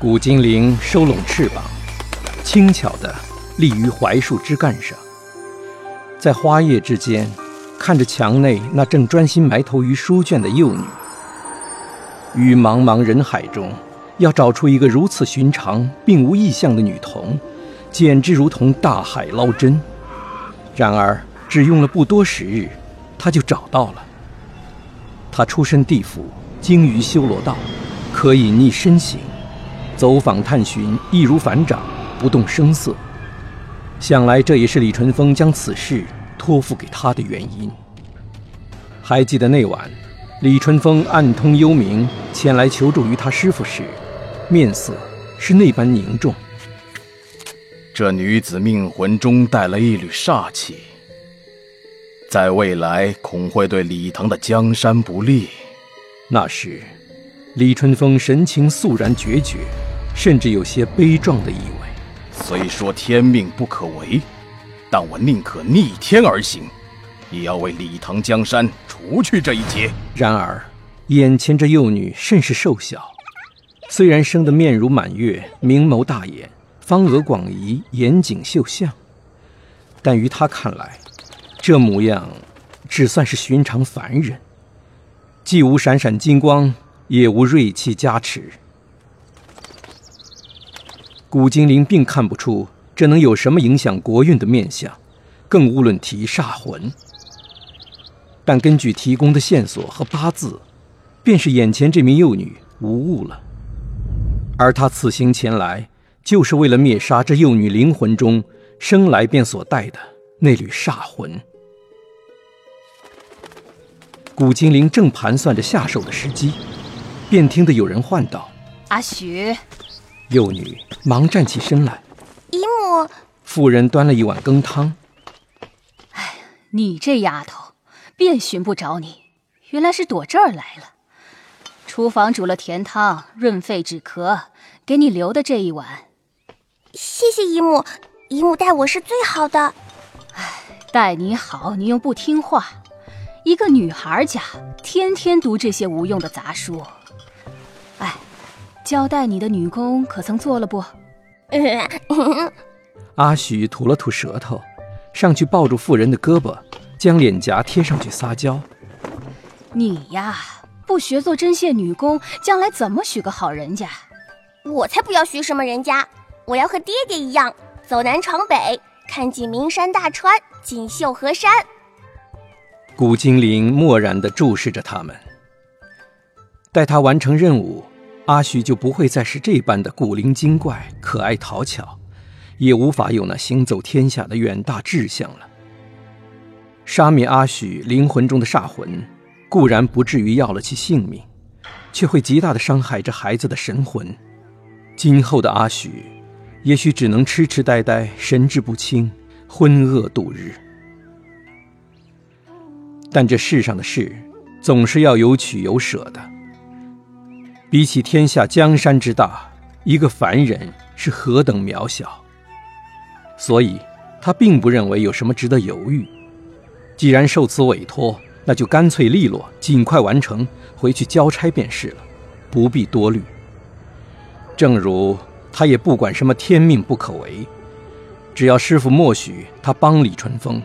古精灵收拢翅膀，轻巧地立于槐树枝干上，在花叶之间，看着墙内那正专心埋头于书卷的幼女。于茫茫人海中，要找出一个如此寻常、并无异象的女童，简直如同大海捞针。然而，只用了不多时日，他就找到了。他出身地府，精于修罗道，可以逆身形，走访探寻，易如反掌，不动声色。想来这也是李淳风将此事托付给他的原因。还记得那晚，李淳风暗通幽冥前来求助于他师傅时，面色是那般凝重。这女子命魂中带了一缕煞气。在未来恐会对李唐的江山不利。那时，李淳风神情肃然决绝，甚至有些悲壮的意味。虽说天命不可违，但我宁可逆天而行，也要为李唐江山除去这一劫。然而，眼前这幼女甚是瘦小，虽然生得面如满月，明眸大眼，方额广颐，眼炯秀相，但于他看来。这模样，只算是寻常凡人，既无闪闪金光，也无锐气加持。古精灵并看不出这能有什么影响国运的面相，更无论提煞魂。但根据提供的线索和八字，便是眼前这名幼女无误了。而他此行前来，就是为了灭杀这幼女灵魂中生来便所带的那缕煞魂。古精灵正盘算着下手的时机，便听得有人唤道：“阿许。”幼女忙站起身来：“姨母。”妇人端了一碗羹汤。“哎，你这丫头，便寻不着你，原来是躲这儿来了。厨房煮了甜汤，润肺止咳，给你留的这一碗。”“谢谢姨母，姨母待我是最好的。”“哎，待你好，你又不听话。”一个女孩家，天天读这些无用的杂书。哎，交代你的女工可曾做了不？阿许吐了吐舌头，上去抱住妇人的胳膊，将脸颊贴上去撒娇。你呀，不学做针线女工，将来怎么许个好人家？我才不要许什么人家，我要和爹爹一样，走南闯北，看尽名山大川，锦绣河山。古精灵漠然地注视着他们。待他完成任务，阿许就不会再是这般的古灵精怪、可爱讨巧，也无法有那行走天下的远大志向了。杀灭阿许灵魂中的煞魂，固然不至于要了其性命，却会极大的伤害这孩子的神魂。今后的阿许，也许只能痴痴呆呆、神志不清、昏噩度日。但这世上的事，总是要有取有舍的。比起天下江山之大，一个凡人是何等渺小。所以，他并不认为有什么值得犹豫。既然受此委托，那就干脆利落，尽快完成，回去交差便是了，不必多虑。正如他也不管什么天命不可违，只要师傅默许他帮李春风，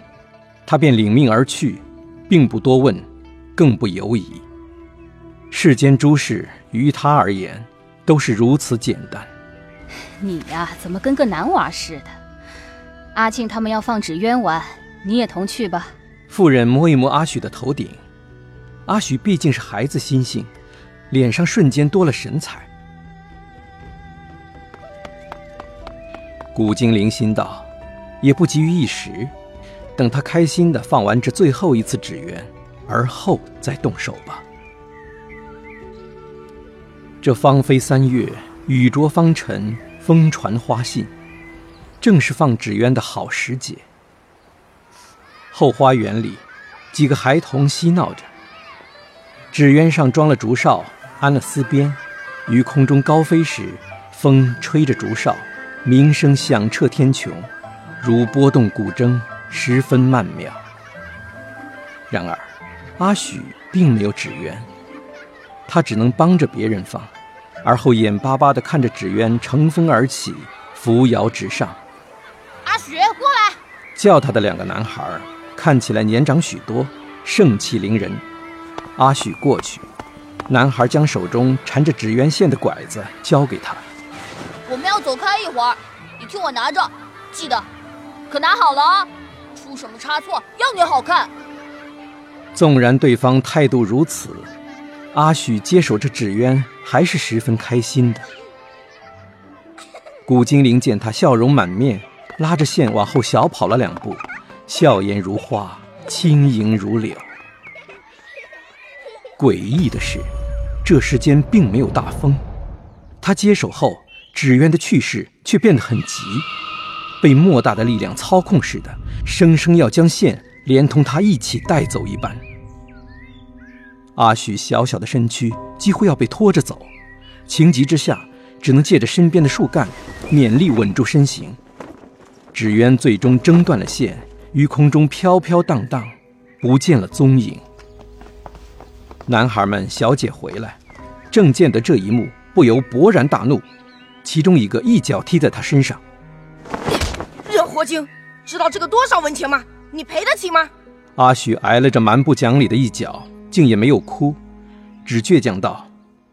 他便领命而去。并不多问，更不犹疑。世间诸事于他而言，都是如此简单。你呀，怎么跟个男娃似的？阿庆他们要放纸鸢玩，你也同去吧。妇人摸一摸阿许的头顶，阿许毕竟是孩子心性，脸上瞬间多了神采。古精灵心道，也不急于一时。等他开心的放完这最后一次纸鸢，而后再动手吧。这芳菲三月，雨着芳尘，风传花信，正是放纸鸢的好时节。后花园里，几个孩童嬉闹着。纸鸢上装了竹哨，安了丝鞭，于空中高飞时，风吹着竹哨，鸣声响彻天穹，如拨动古筝。十分曼妙。然而，阿许并没有纸鸢，他只能帮着别人放。而后眼巴巴地看着纸鸢乘风而起，扶摇直上。阿许，过来！叫他的两个男孩看起来年长许多，盛气凌人。阿许过去，男孩将手中缠着纸鸢线的拐子交给他。我们要走开一会儿，你替我拿着，记得可拿好了啊！出什么差错，要你好看。纵然对方态度如此，阿许接手这纸鸢还是十分开心的。古精灵见他笑容满面，拉着线往后小跑了两步，笑颜如花，轻盈如柳。诡异的是，这世间并没有大风。他接手后，纸鸢的去势却变得很急，被莫大的力量操控似的，生生要将线连同他一起带走一般。阿许小小的身躯几乎要被拖着走，情急之下，只能借着身边的树干，勉力稳住身形。纸鸢最终挣断了线，于空中飘飘荡荡，不见了踪影。男孩们小姐回来，正见得这一幕，不由勃然大怒，其中一个一脚踢在他身上。人活精，知道这个多少文钱吗？你赔得起吗？阿许挨了这蛮不讲理的一脚，竟也没有哭，只倔强道：“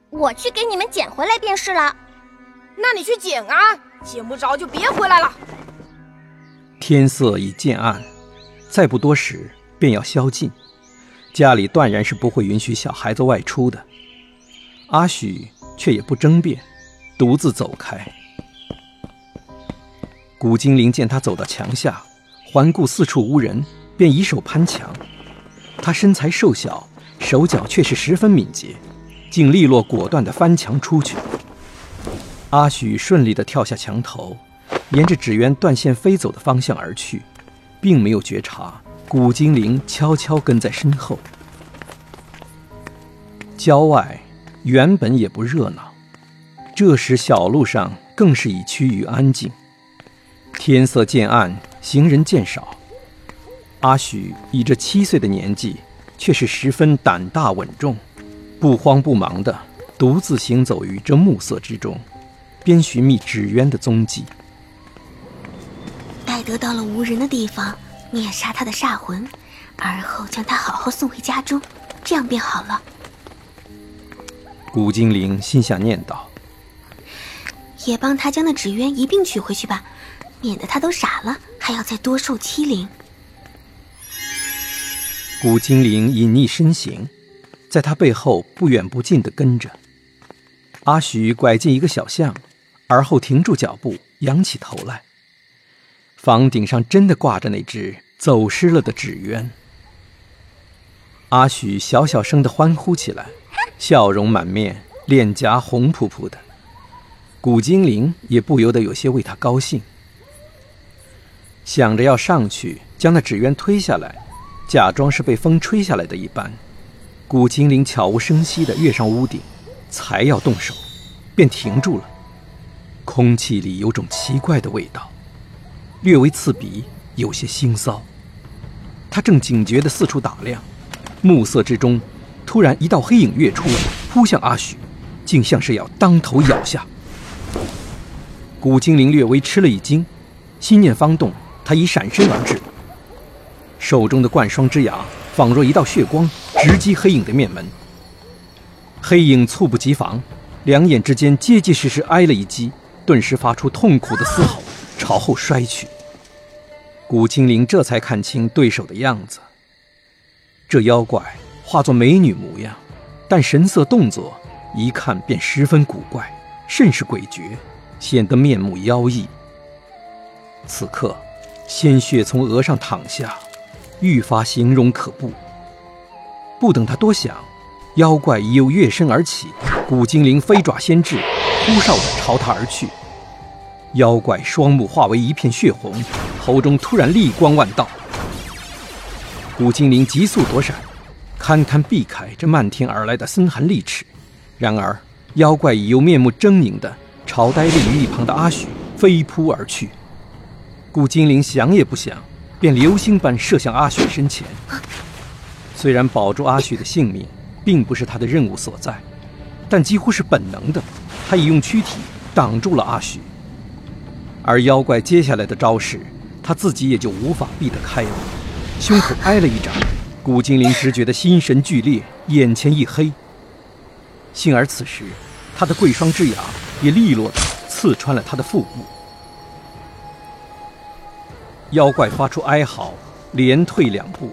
我去给你们捡回来便是了。”那你去捡啊，捡不着就别回来了。天色已渐暗，再不多时便要宵禁。家里断然是不会允许小孩子外出的，阿许却也不争辩，独自走开。古精灵见他走到墙下，环顾四处无人，便以手攀墙。他身材瘦小，手脚却是十分敏捷，竟利落果断地翻墙出去。阿许顺利地跳下墙头，沿着纸鸢断线飞走的方向而去，并没有觉察。古精灵悄悄跟在身后。郊外原本也不热闹，这时小路上更是已趋于安静。天色渐暗，行人渐少。阿许以这七岁的年纪，却是十分胆大稳重，不慌不忙地独自行走于这暮色之中，边寻觅纸鸢的踪迹。待得到了无人的地方。灭杀他的煞魂，而后将他好好送回家中，这样便好了。古精灵心下念道：“也帮他将那纸鸢一并取回去吧，免得他都傻了，还要再多受欺凌。”古精灵隐匿身形，在他背后不远不近的跟着。阿许拐进一个小巷，而后停住脚步，仰起头来。房顶上真的挂着那只走失了的纸鸢。阿许小小声的欢呼起来，笑容满面，脸颊红扑扑的。古精灵也不由得有些为他高兴，想着要上去将那纸鸢推下来，假装是被风吹下来的一般。古精灵悄无声息地跃上屋顶，才要动手，便停住了。空气里有种奇怪的味道。略微刺鼻，有些腥臊。他正警觉地四处打量，暮色之中，突然一道黑影跃出，扑向阿许，竟像是要当头咬下。古精灵略微吃了一惊，心念方动，他已闪身而至，手中的冠霜之牙仿若一道血光，直击黑影的面门。黑影猝不及防，两眼之间结结实实挨了一击，顿时发出痛苦的嘶吼。朝后摔去，古精灵这才看清对手的样子。这妖怪化作美女模样，但神色动作一看便十分古怪，甚是诡谲，显得面目妖异。此刻，鲜血从额上淌下，愈发形容可怖。不等他多想，妖怪已又跃身而起，古精灵飞爪先至，呼哨着朝他而去。妖怪双目化为一片血红，喉中突然厉光万道。古精灵急速躲闪，堪堪避开这漫天而来的森寒利齿。然而，妖怪已又面目狰狞地朝呆立于一旁的阿许飞扑而去。古精灵想也不想，便流星般射向阿许身前。虽然保住阿许的性命并不是他的任务所在，但几乎是本能的，他已用躯体挡住了阿许。而妖怪接下来的招式，他自己也就无法避得开了，胸口挨了一掌。古精灵只觉得心神剧烈，眼前一黑。幸而此时，他的贵霜之牙也利落地刺穿了他的腹部。妖怪发出哀嚎，连退两步。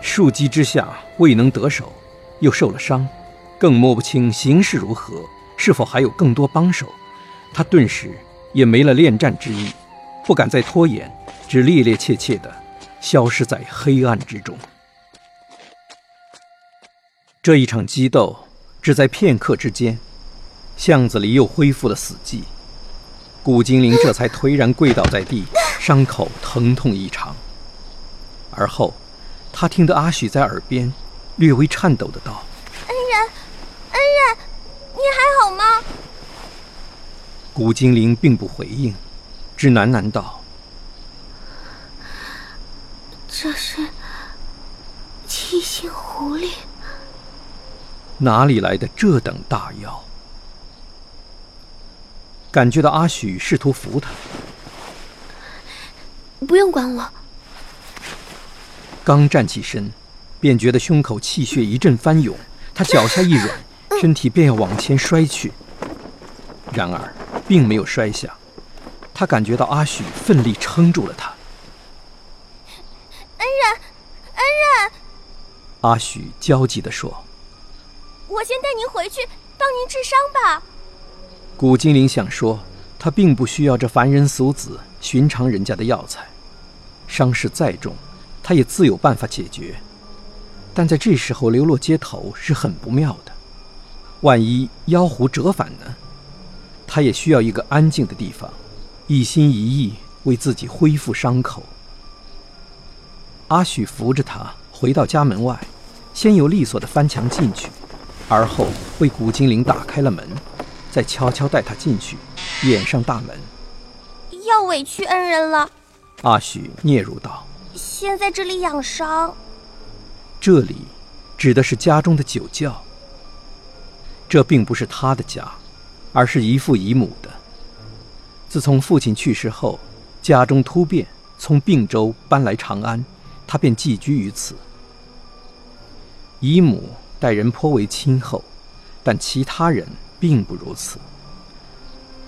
数击之下未能得手，又受了伤，更摸不清形势如何，是否还有更多帮手。他顿时也没了恋战之意，不敢再拖延，只趔趔趄趄地消失在黑暗之中。这一场激斗只在片刻之间，巷子里又恢复了死寂。古精灵这才颓然跪倒在地，伤口疼痛异常。而后。他听得阿许在耳边略微颤抖的道：“恩人，恩人，你还好吗？”古精灵并不回应，只喃喃道：“这是七星狐狸，哪里来的这等大妖？”感觉到阿许试图扶他，不用管我。刚站起身，便觉得胸口气血一阵翻涌，他脚下一软，身体便要往前摔去。然而，并没有摔下，他感觉到阿许奋力撑住了他。恩人，恩人！阿许焦急地说：“我先带您回去，帮您治伤吧。”古精灵想说，他并不需要这凡人俗子、寻常人家的药材，伤势再重。他也自有办法解决，但在这时候流落街头是很不妙的。万一妖狐折返呢？他也需要一个安静的地方，一心一意为自己恢复伤口。阿许扶着他回到家门外，先有利索的翻墙进去，而后为古精灵打开了门，再悄悄带他进去，掩上大门。要委屈恩人了，阿许嗫嚅道。先在这里养伤。这里，指的是家中的酒窖。这并不是他的家，而是姨父姨母的。自从父亲去世后，家中突变，从并州搬来长安，他便寄居于此。姨母待人颇为亲厚，但其他人并不如此。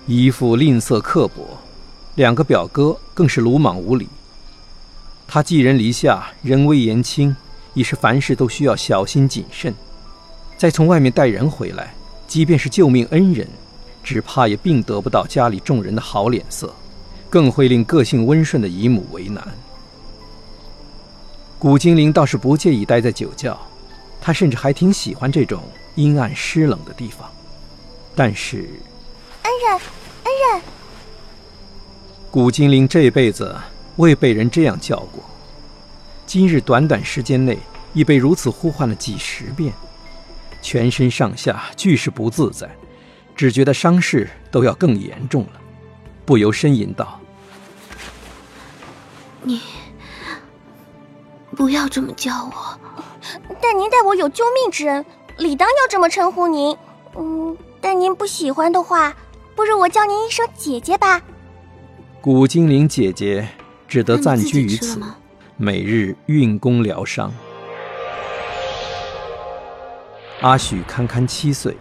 姨父吝啬刻薄，两个表哥更是鲁莽无礼。他寄人篱下，人微言轻，已是凡事都需要小心谨慎。再从外面带人回来，即便是救命恩人，只怕也并得不到家里众人的好脸色，更会令个性温顺的姨母为难。古精灵倒是不介意待在酒窖，他甚至还挺喜欢这种阴暗湿冷的地方。但是，恩人，恩人，古精灵这辈子。未被人这样叫过，今日短短时间内已被如此呼唤了几十遍，全身上下俱是不自在，只觉得伤势都要更严重了，不由呻吟道：“你不要这么叫我，但您待我有救命之恩，理当要这么称呼您。嗯，但您不喜欢的话，不如我叫您一声姐姐吧。”古精灵姐姐。只得暂居于此，每日运功疗伤。阿许堪堪七岁，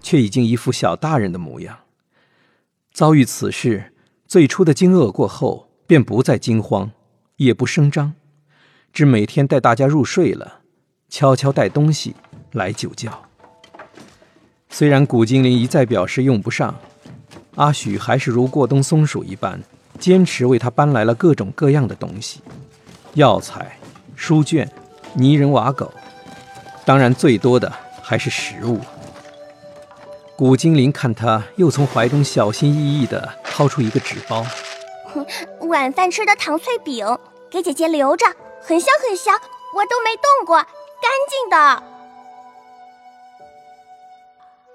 却已经一副小大人的模样。遭遇此事，最初的惊愕过后，便不再惊慌，也不声张，只每天带大家入睡了，悄悄带东西来酒窖。虽然古精灵一再表示用不上，阿许还是如过冬松鼠一般。坚持为他搬来了各种各样的东西，药材、书卷、泥人瓦狗，当然最多的还是食物。古精灵看他又从怀中小心翼翼地掏出一个纸包，晚饭吃的糖脆饼，给姐姐留着，很香很香，我都没动过，干净的。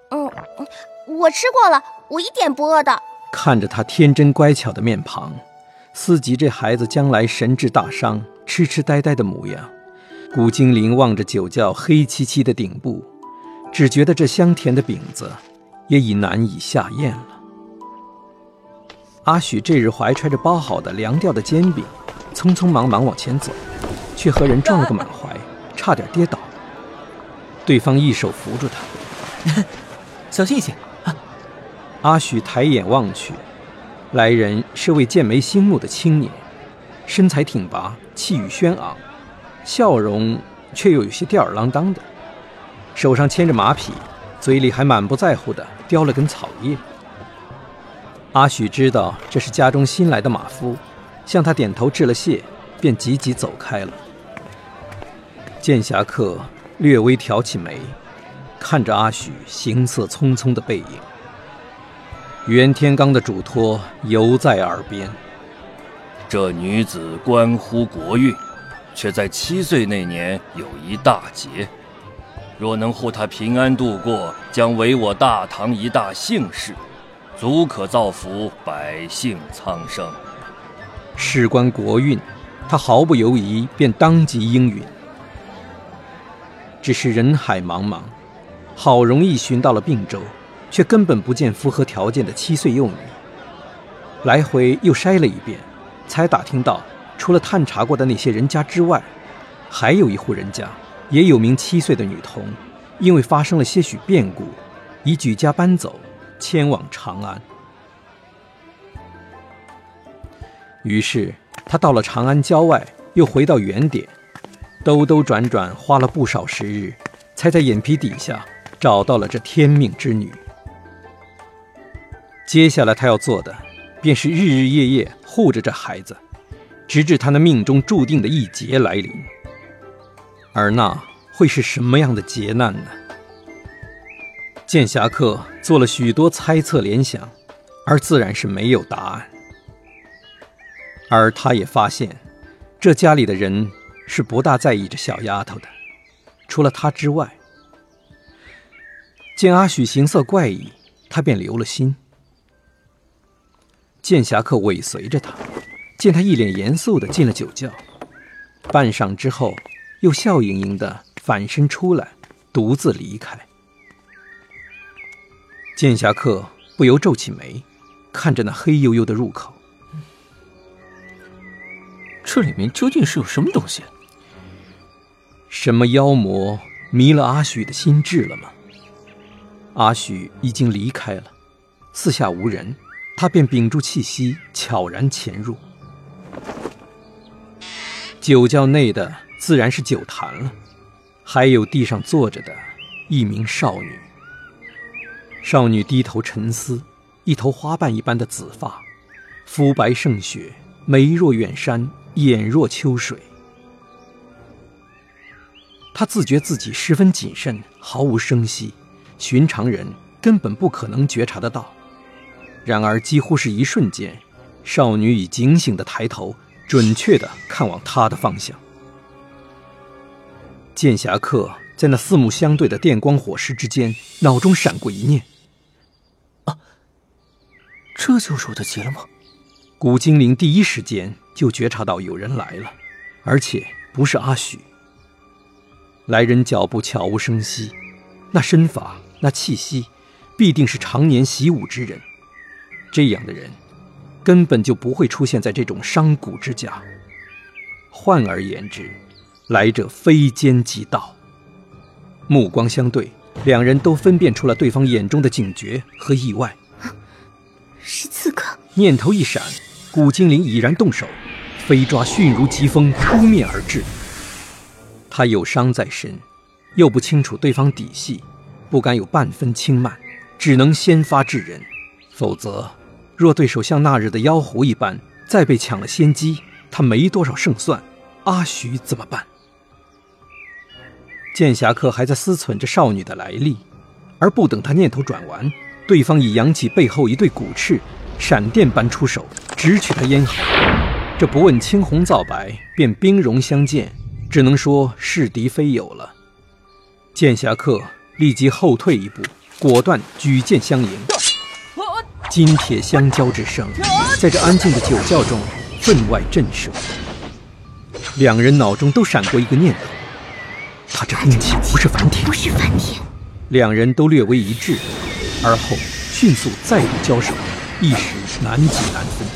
嗯，我吃过了，我一点不饿的。看着他天真乖巧的面庞，思及这孩子将来神智大伤、痴痴呆呆的模样，古精灵望着酒窖黑漆漆的顶部，只觉得这香甜的饼子也已难以下咽了。阿许这日怀揣着包好的凉掉的煎饼，匆匆忙忙往前走，却和人撞了个满怀，差点跌倒。对方一手扶住他，小心一些。阿许抬眼望去，来人是位剑眉星目的青年，身材挺拔，气宇轩昂，笑容却又有些吊儿郎当的，手上牵着马匹，嘴里还满不在乎地叼了根草叶。阿许知道这是家中新来的马夫，向他点头致了谢，便急急走开了。剑侠客略微挑起眉，看着阿许行色匆匆的背影。袁天罡的嘱托犹在耳边：这女子关乎国运，却在七岁那年有一大劫。若能护她平安度过，将为我大唐一大幸事。足可造福百姓苍生。事关国运，他毫不犹疑，便当即应允。只是人海茫茫，好容易寻到了并州，却根本不见符合条件的七岁幼女。来回又筛了一遍，才打听到，除了探查过的那些人家之外，还有一户人家，也有名七岁的女童，因为发生了些许变故，已举家搬走。迁往长安，于是他到了长安郊外，又回到原点，兜兜转转，花了不少时日，才在眼皮底下找到了这天命之女。接下来他要做的，便是日日夜夜护着这孩子，直至他那命中注定的一劫来临。而那会是什么样的劫难呢？剑侠客做了许多猜测联想，而自然是没有答案。而他也发现，这家里的人是不大在意这小丫头的，除了他之外。见阿许形色怪异，他便留了心。剑侠客尾随着他，见他一脸严肃的进了酒窖，半晌之后，又笑盈盈的反身出来，独自离开。剑侠客不由皱起眉，看着那黑黝黝的入口。这里面究竟是有什么东西？什么妖魔迷了阿许的心智了吗？阿许已经离开了，四下无人，他便屏住气息，悄然潜入。酒窖内的自然是酒坛了，还有地上坐着的一名少女。少女低头沉思，一头花瓣一般的紫发，肤白胜雪，眉若远山，眼若秋水。她自觉自己十分谨慎，毫无声息，寻常人根本不可能觉察得到。然而，几乎是一瞬间，少女已警醒的抬头，准确的看往他的方向。剑侠客在那四目相对的电光火石之间，脑中闪过一念。啊这就是我的劫了吗？古精灵第一时间就觉察到有人来了，而且不是阿许。来人脚步悄无声息，那身法、那气息，必定是常年习武之人。这样的人，根本就不会出现在这种商贾之家。换而言之，来者非奸即盗。目光相对，两人都分辨出了对方眼中的警觉和意外。是刺客！念头一闪，古精灵已然动手，飞抓迅如疾风，扑面而至。他有伤在身，又不清楚对方底细，不敢有半分轻慢，只能先发制人。否则，若对手像那日的妖狐一般，再被抢了先机，他没多少胜算。阿许怎么办？剑侠客还在思忖着少女的来历，而不等他念头转完。对方已扬起背后一对骨翅，闪电般出手，直取他咽喉。这不问青红皂白，便兵戎相见，只能说是敌非友了。剑侠客立即后退一步，果断举剑相迎。金铁相交之声，在这安静的酒窖中分外震慑。两人脑中都闪过一个念头：他这兵器不是凡铁，不是凡铁。两人都略微一滞，而后迅速再度交手，一时难解难分。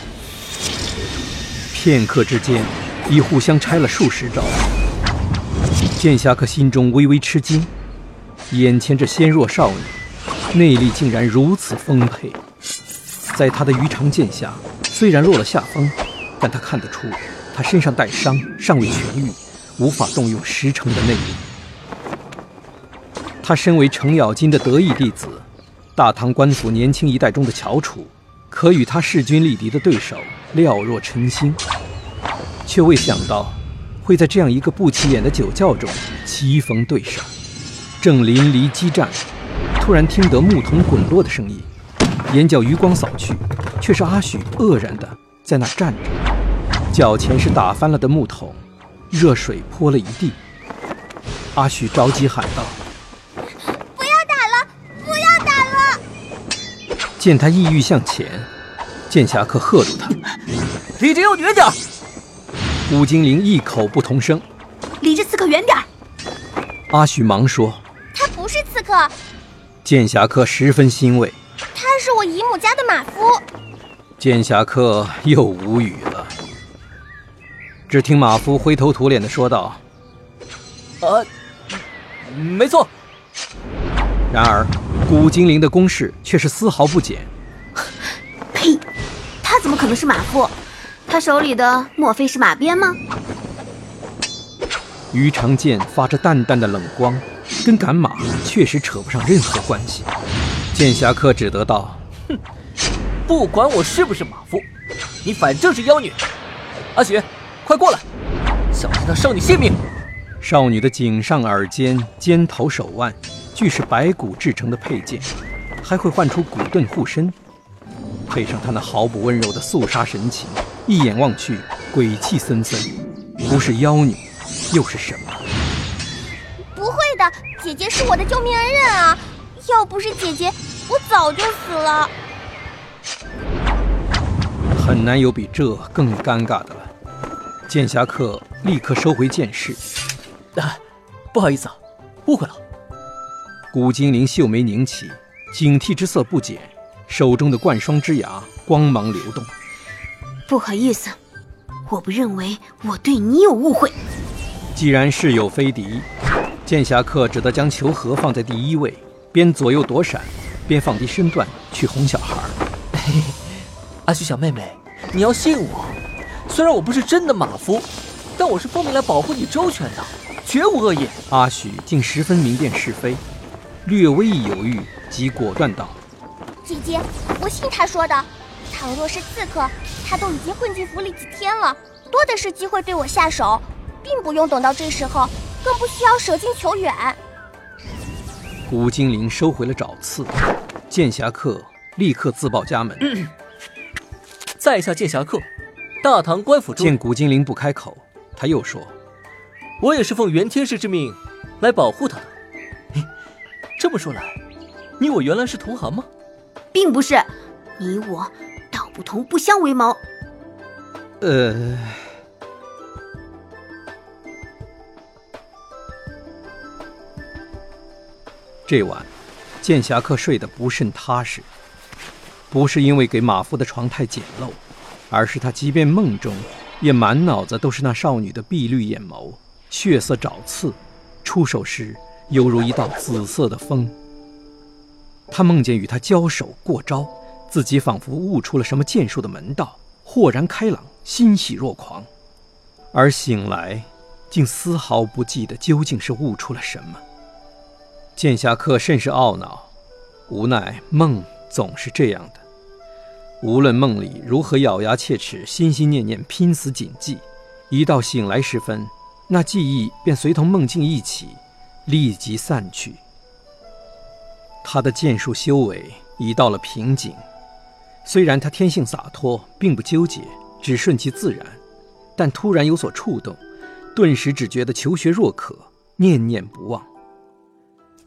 片刻之间，已互相拆了数十招。剑侠客心中微微吃惊，眼前这纤弱少女，内力竟然如此丰沛。在他的鱼肠剑下，虽然落了下风，但他看得出，她身上带伤，尚未痊愈，无法动用十成的内力。他身为程咬金的得意弟子，大唐官府年轻一代中的翘楚，可与他势均力敌的对手廖若晨星，却未想到会在这样一个不起眼的酒窖中棋逢对手。正淋漓激战，突然听得木桶滚落的声音，眼角余光扫去，却是阿许愕然的在那站着，脚前是打翻了的木桶，热水泼了一地。阿许着急喊道。不要打了，不要打了见他意欲向前，剑侠客喝住他：“离这妖女远点！”古精灵异口不同声：“离这刺客远点！”阿许忙说：“他不是刺客。”剑侠客十分欣慰：“他是我姨母家的马夫。”剑侠客又无语了。只听马夫灰头土脸的说道：“呃，没错。”然而。古精灵的攻势却是丝毫不减。呸！他怎么可能是马夫？他手里的莫非是马鞭吗？于长剑发着淡淡的冷光，跟赶马确实扯不上任何关系。剑侠客只得道：“哼，不管我是不是马夫，你反正是妖女。阿雪，快过来，小心那少女性命。”少女的颈上、耳尖、肩头、手腕。俱是白骨制成的佩剑，还会唤出骨盾护身，配上她那毫不温柔的肃杀神情，一眼望去鬼气森森，不是妖女又是什么？姐姐是我的救命恩人啊！要不是姐姐，我早就死了。很难有比这更尴尬的了。剑侠客立刻收回剑势，啊，不好意思啊，误会了。古精灵秀眉凝起，警惕之色不减，手中的冠霜之牙光芒流动。不好意思，我不认为我对你有误会。既然是有非敌，剑侠客只得将求和放在第一位，边左右躲闪，边放低身段去哄小孩。嘿嘿，阿许小妹妹，你要信我，虽然我不是真的马夫，但我是奉命来保护你周全的，绝无恶意。阿许竟十分明辨是非。略微一犹豫，即果断道：“姐姐，我信他说的。倘若是刺客，他都已经混进府里几天了，多的是机会对我下手，并不用等到这时候，更不需要舍近求远。”古精灵收回了爪刺，剑侠客立刻自报家门：“ 在下剑侠客，大唐官府中。”见古精灵不开口，他又说：“我也是奉元天师之命来保护他的。”这么说来，你我原来是同行吗？并不是，你我道不同不相为谋。呃，这晚剑侠客睡得不甚踏实，不是因为给马夫的床太简陋，而是他即便梦中也满脑子都是那少女的碧绿眼眸、血色爪刺，出手时。犹如一道紫色的风。他梦见与他交手过招，自己仿佛悟出了什么剑术的门道，豁然开朗，欣喜若狂。而醒来，竟丝毫不记得究竟是悟出了什么。剑侠客甚是懊恼，无奈梦总是这样的。无论梦里如何咬牙切齿、心心念念、拼死谨记，一到醒来时分，那记忆便随同梦境一起。立即散去。他的剑术修为已到了瓶颈，虽然他天性洒脱，并不纠结，只顺其自然，但突然有所触动，顿时只觉得求学若渴，念念不忘。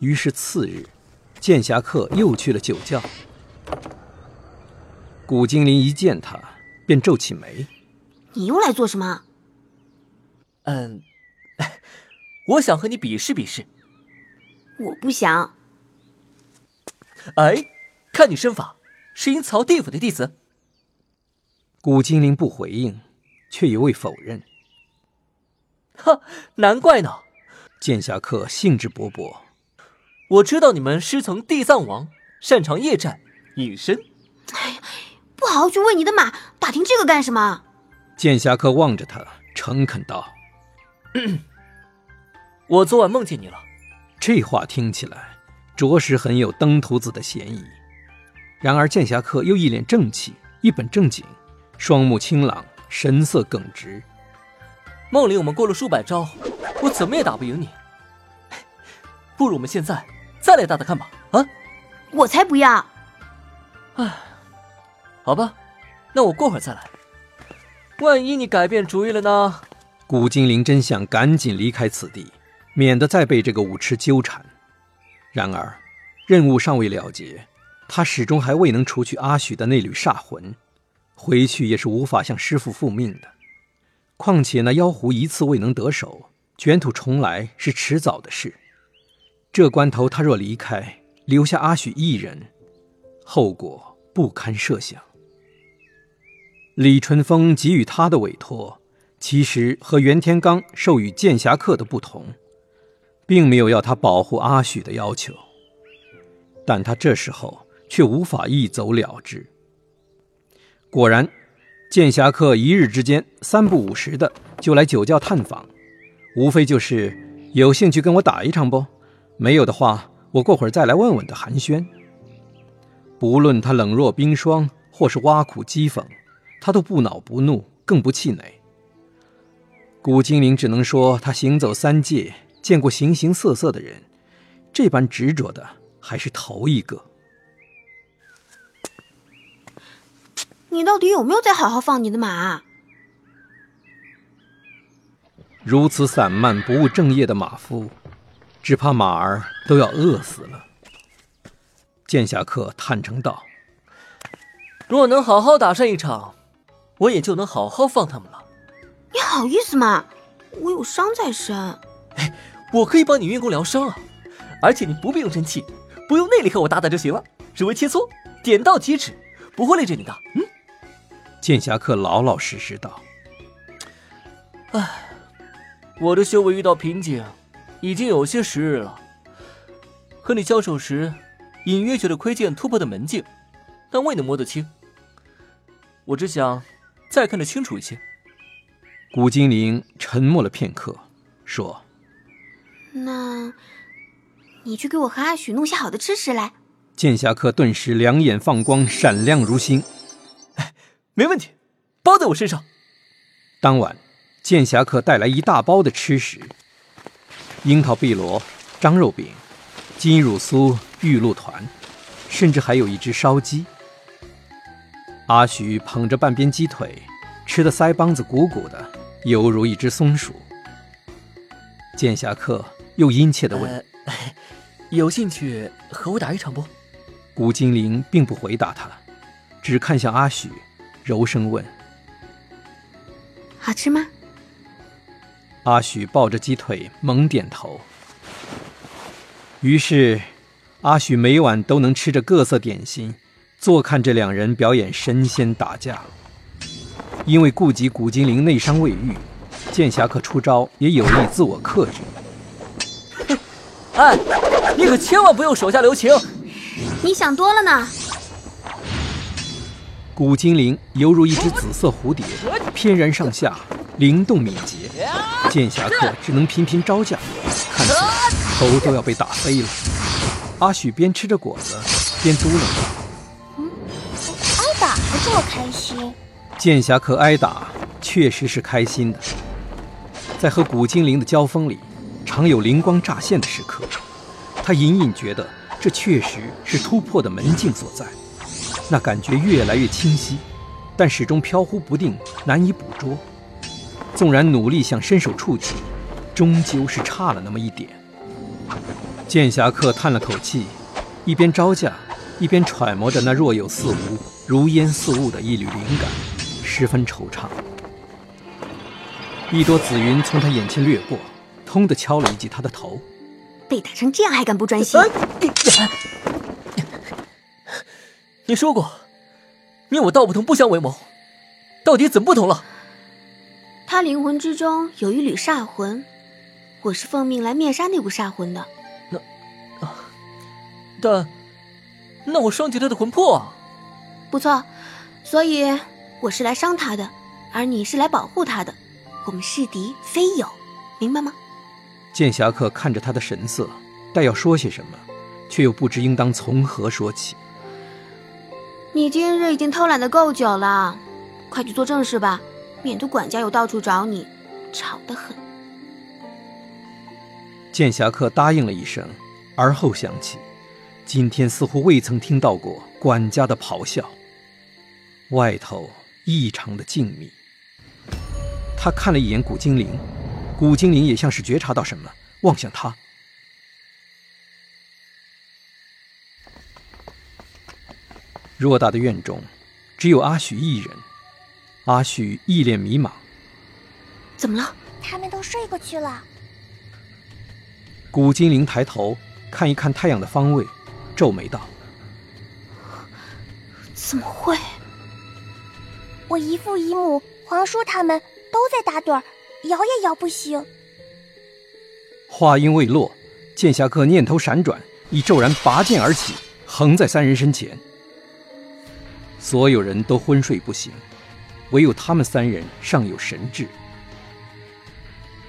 于是次日，剑侠客又去了酒窖。古精灵一见他，便皱起眉：“你又来做什么？”“嗯。”我想和你比试比试。我不想。哎，看你身法，是阴曹地府的弟子。古精灵不回应，却也未否认。哈，难怪呢。剑侠客兴致勃勃。我知道你们师从地藏王，擅长夜战、隐身。哎呀，不好好去喂你的马，打听这个干什么？剑侠客望着他，诚恳道：“我昨晚梦见你了。”这话听起来着实很有登徒子的嫌疑。然而剑侠客又一脸正气，一本正经，双目清朗，神色耿直。梦里我们过了数百招，我怎么也打不赢你。不如我们现在再来打打看吧？啊！我才不要！唉，好吧，那我过会儿再来。万一你改变主意了呢？古精灵真想赶紧离开此地，免得再被这个舞痴纠缠。然而，任务尚未了结，他始终还未能除去阿许的那缕煞魂，回去也是无法向师傅复命的。况且那妖狐一次未能得手，卷土重来是迟早的事。这关头，他若离开，留下阿许一人，后果不堪设想。李淳风给予他的委托，其实和袁天罡授予剑侠客的不同，并没有要他保护阿许的要求。但他这时候却无法一走了之。果然，剑侠客一日之间三不五时的就来酒窖探访，无非就是有兴趣跟我打一场不？没有的话，我过会儿再来问问的寒暄。不论他冷若冰霜，或是挖苦讥讽。他都不恼不怒，更不气馁。古精灵只能说，他行走三界，见过形形色色的人，这般执着的还是头一个。你到底有没有在好好放你的马？如此散漫不务正业的马夫，只怕马儿都要饿死了。剑侠客坦诚道：“若能好好打上一场。”我也就能好好放他们了。你好意思吗？我有伤在身。哎，我可以帮你运功疗伤啊！而且你不必用真气，不用内力和我打打就行了，只为切磋，点到即止，不会累着你的。嗯。剑侠客老老实实道：“哎，我的修为遇到瓶颈，已经有些时日了。和你交手时，隐约觉得窥见突破的门径，但未能摸得清。我只想。”再看得清楚一些。古精灵沉默了片刻，说：“那，你去给我和阿许弄些好的吃食来。”剑侠客顿时两眼放光，闪亮如星。哎，没问题，包在我身上。当晚，剑侠客带来一大包的吃食：樱桃碧螺、张肉饼、金乳酥、玉露团，甚至还有一只烧鸡。阿许捧着半边鸡腿，吃的腮帮子鼓鼓的，犹如一只松鼠。剑侠客又殷切地问：“ 有兴趣和我打一场不？”古精灵并不回答他，只看向阿许，柔声问：“好吃吗？”阿许抱着鸡腿猛点头。于是，阿许每晚都能吃着各色点心。坐看这两人表演神仙打架，因为顾及古精灵内伤未愈，剑侠客出招也有意自我克制。哎，你可千万不用手下留情！你想多了呢。古精灵犹如一只紫色蝴蝶，翩然上下，灵动敏捷。剑侠客只能频频招架，看起来头都要被打飞了。阿许边吃着果子，边嘟囔道。这么开心，剑侠客挨打确实是开心的。在和古精灵的交锋里，常有灵光乍现的时刻，他隐隐觉得这确实是突破的门径所在。那感觉越来越清晰，但始终飘忽不定，难以捕捉。纵然努力想伸手触及，终究是差了那么一点。剑侠客叹了口气，一边招架，一边揣摩着那若有似无。如烟似雾的一缕灵感，十分惆怅。一朵紫云从他眼前掠过，通的敲了一记他的头。被打成这样还敢不专心？你说过，你我道不同不相为谋，到底怎么不同了？他灵魂之中有一缕煞魂，我是奉命来灭杀那股煞魂的。那啊，但那我双截他的魂魄啊！不错，所以我是来伤他的，而你是来保护他的。我们是敌非友，明白吗？剑侠客看着他的神色，待要说些什么，却又不知应当从何说起。你今日已经偷懒的够久了，快去做正事吧，免得管家又到处找你，吵得很。剑侠客答应了一声，而后想起，今天似乎未曾听到过管家的咆哮。外头异常的静谧。他看了一眼古精灵，古精灵也像是觉察到什么，望向他。偌大的院中，只有阿许一人。阿许一脸迷茫：“怎么了？他们都睡过去了。”古精灵抬头看一看太阳的方位，皱眉道：“怎么会？我姨父姨母、皇叔他们都在打盹儿，摇也摇不醒。”话音未落，剑侠客念头闪转，已骤然拔剑而起，横在三人身前。所有人都昏睡不醒，唯有他们三人尚有神智。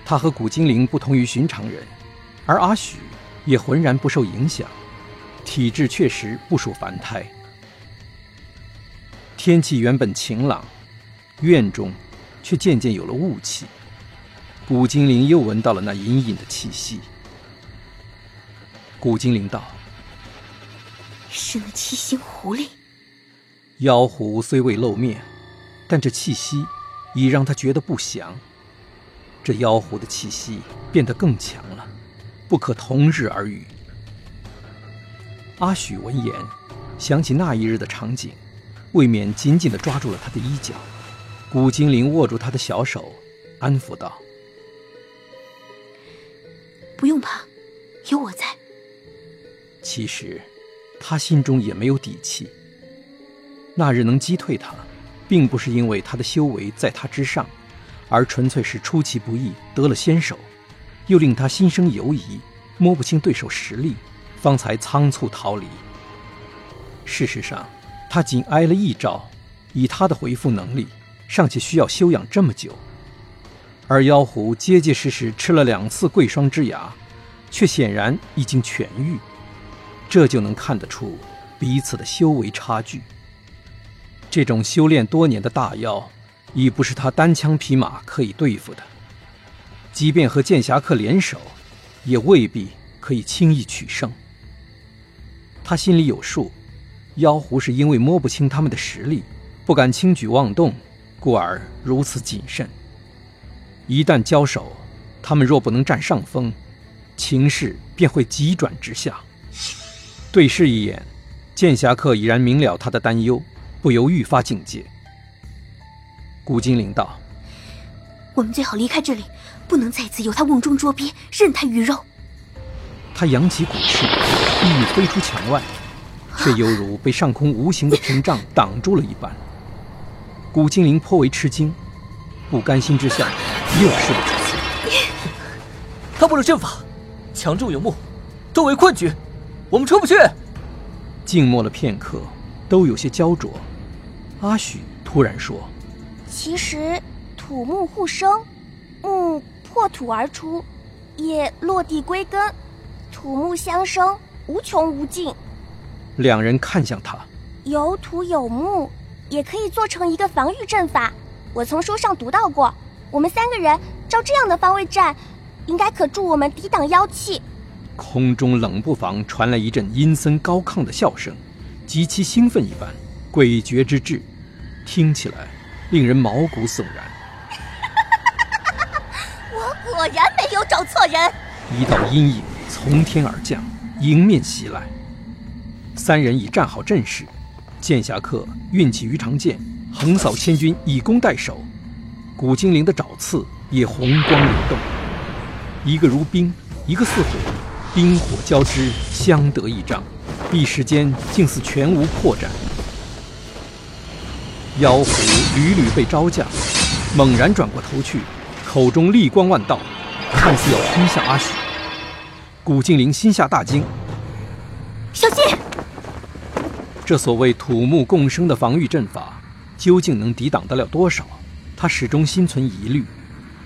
他和古精灵不同于寻常人，而阿许也浑然不受影响，体质确实不属凡胎。天气原本晴朗，院中却渐渐有了雾气。古精灵又闻到了那隐隐的气息。古精灵道：“是那七星狐狸。”妖狐虽未露面，但这气息已让他觉得不祥。这妖狐的气息变得更强了，不可同日而语。阿许闻言，想起那一日的场景，未免紧紧地抓住了他的衣角。古精灵握住他的小手，安抚道：“不用怕，有我在。”其实，他心中也没有底气。那日能击退他，并不是因为他的修为在他之上，而纯粹是出其不意得了先手，又令他心生犹疑，摸不清对手实力，方才仓促逃离。事实上，他仅挨了一招，以他的回复能力，尚且需要休养这么久，而妖狐结结实实吃了两次桂霜之牙，却显然已经痊愈，这就能看得出彼此的修为差距。这种修炼多年的大妖，已不是他单枪匹马可以对付的。即便和剑侠客联手，也未必可以轻易取胜。他心里有数，妖狐是因为摸不清他们的实力，不敢轻举妄动，故而如此谨慎。一旦交手，他们若不能占上风，情势便会急转直下。对视一眼，剑侠客已然明了他的担忧。不由愈发警戒。古精灵道：“我们最好离开这里，不能再次由他瓮中捉鳖，任他鱼肉。”他扬起骨翅，欲飞出墙外，却犹如被上空无形的屏障挡住了一般。古精灵颇为吃惊，不甘心之下，又试了几次。他布了阵法，强中有木，周围困局，我们出不去。静默了片刻，都有些焦灼。阿许突然说：“其实土木互生，木破土而出，叶落地归根，土木相生，无穷无尽。”两人看向他，有土有木，也可以做成一个防御阵法。我从书上读到过，我们三个人照这样的方位站，应该可助我们抵挡妖气。空中冷不防传来一阵阴森高亢的笑声，极其兴奋一般。诡谲之至，听起来令人毛骨悚然。我果然没有找错人。一道阴影从天而降，迎面袭来。三人已站好阵势，剑侠客运起鱼肠剑，横扫千军，以攻代守。古精灵的爪刺也红光流动，一个如冰，一个似火，冰火交织，相得益彰。一时间竟似全无破绽。妖狐屡屡被招架，猛然转过头去，口中厉光万道，看似要冲向阿许。古精灵心下大惊，小心！这所谓土木共生的防御阵法，究竟能抵挡得了多少？他始终心存疑虑，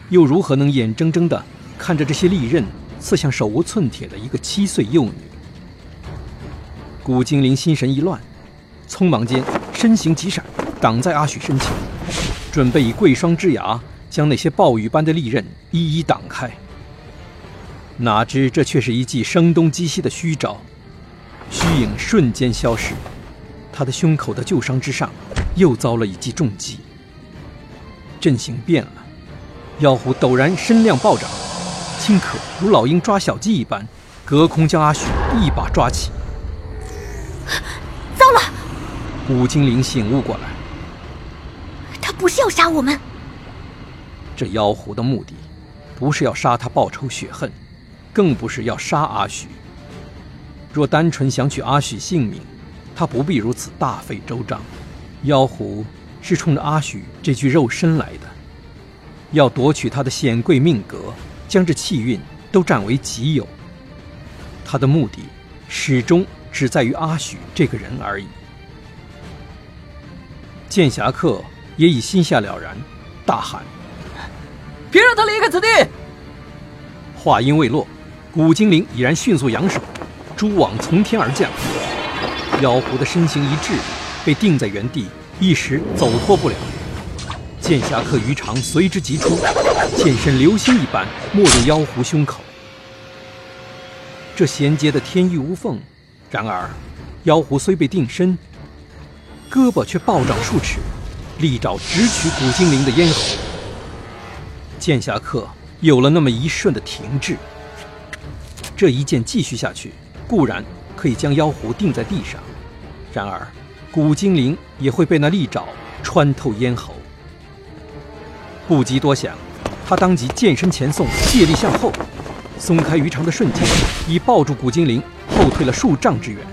又如何能眼睁睁地看着这些利刃刺向手无寸铁的一个七岁幼女？古精灵心神一乱，匆忙间身形急闪。挡在阿许身前，准备以桂霜之牙将那些暴雨般的利刃一一挡开。哪知这却是一记声东击西的虚招，虚影瞬间消失，他的胸口的旧伤之上又遭了一记重击。阵型变了，妖狐陡然身量暴涨，顷刻如老鹰抓小鸡一般，隔空将阿许一把抓起。糟了！古精灵醒悟过来。不是要杀我们。这妖狐的目的，不是要杀他报仇雪恨，更不是要杀阿许。若单纯想取阿许性命，他不必如此大费周章。妖狐是冲着阿许这具肉身来的，要夺取他的显贵命格，将这气运都占为己有。他的目的，始终只在于阿许这个人而已。剑侠客。也已心下了然，大喊：“别让他离开此地！”话音未落，古精灵已然迅速扬手，蛛网从天而降。妖狐的身形一滞，被定在原地，一时走脱不了。剑侠客鱼肠随之急出，剑身流星一般没入妖狐胸口。这衔接的天衣无缝，然而妖狐虽被定身，胳膊却暴涨数尺。利爪直取古精灵的咽喉，剑侠客有了那么一瞬的停滞。这一剑继续下去，固然可以将妖狐钉在地上，然而古精灵也会被那利爪穿透咽喉。不及多想，他当即剑身前送，借力向后，松开鱼肠的瞬间，已抱住古精灵，后退了数丈之远。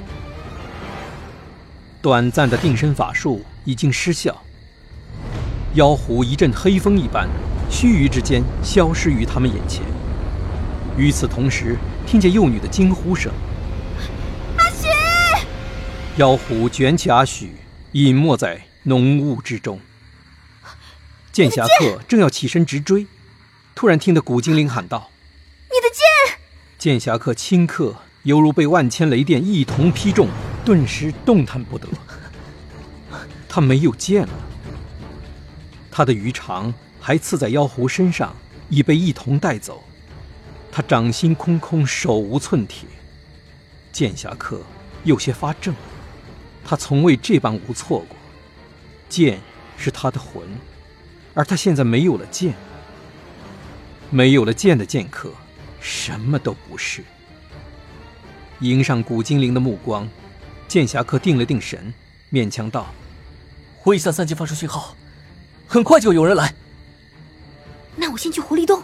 短暂的定身法术已经失效。妖狐一阵黑风一般，须臾之间消失于他们眼前。与此同时，听见幼女的惊呼声：“阿许！”妖狐卷起阿许，隐没在浓雾之中。剑侠客正要起身直追，突然听得古精灵喊道：“你的剑！”剑侠客顷刻犹如被万千雷电一同劈中，顿时动弹不得。他没有剑了。他的鱼肠还刺在妖狐身上，已被一同带走。他掌心空空，手无寸铁。剑侠客有些发怔，他从未这般无措过。剑是他的魂，而他现在没有了剑，没有了剑的剑客，什么都不是。迎上古精灵的目光，剑侠客定了定神，勉强道：“我已向三界发出讯号。”很快就有人来。那我先去狐狸洞。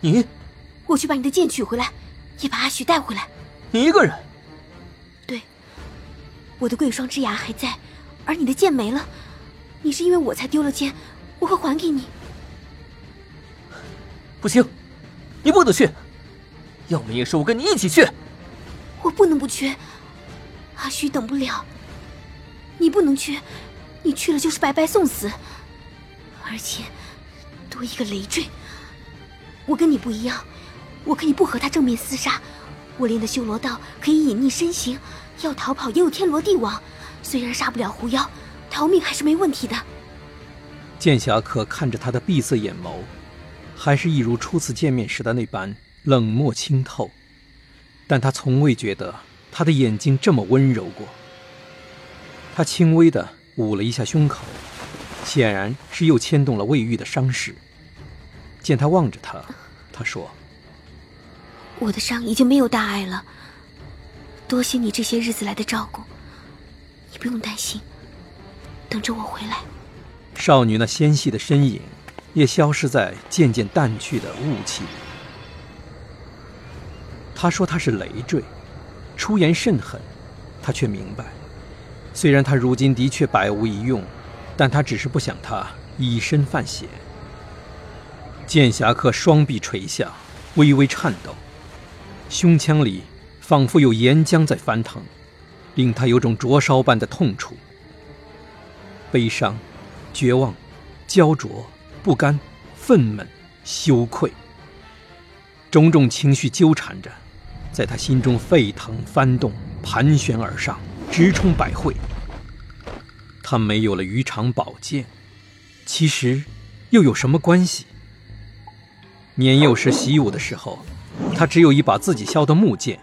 你，我去把你的剑取回来，也把阿许带回来。你一个人？对。我的贵霜之牙还在，而你的剑没了。你是因为我才丢了剑，我会还给你。不行，你不能去。要么也是我跟你一起去。我不能不去。阿许等不了。你不能去。你去了就是白白送死，而且多一个累赘。我跟你不一样，我可以不和他正面厮杀。我练的修罗道可以隐匿身形，要逃跑也有天罗地网。虽然杀不了狐妖，逃命还是没问题的。剑侠客看着他的闭塞眼眸，还是一如初次见面时的那般冷漠清透，但他从未觉得他的眼睛这么温柔过。他轻微的。捂了一下胸口，显然是又牵动了未愈的伤势。见他望着他，他说：“我的伤已经没有大碍了，多谢你这些日子来的照顾。你不用担心，等着我回来。”少女那纤细的身影也消失在渐渐淡去的雾气里。他说他是累赘，出言甚狠，他却明白。虽然他如今的确百无一用，但他只是不想他以身犯险。剑侠客双臂垂下，微微颤抖，胸腔里仿佛有岩浆在翻腾，令他有种灼烧般的痛楚。悲伤、绝望、焦灼、不甘、愤懑、羞愧，种种情绪纠缠着，在他心中沸腾翻动，盘旋而上，直冲百会。他没有了鱼肠宝剑，其实又有什么关系？年幼时习武的时候，他只有一把自己削的木剑，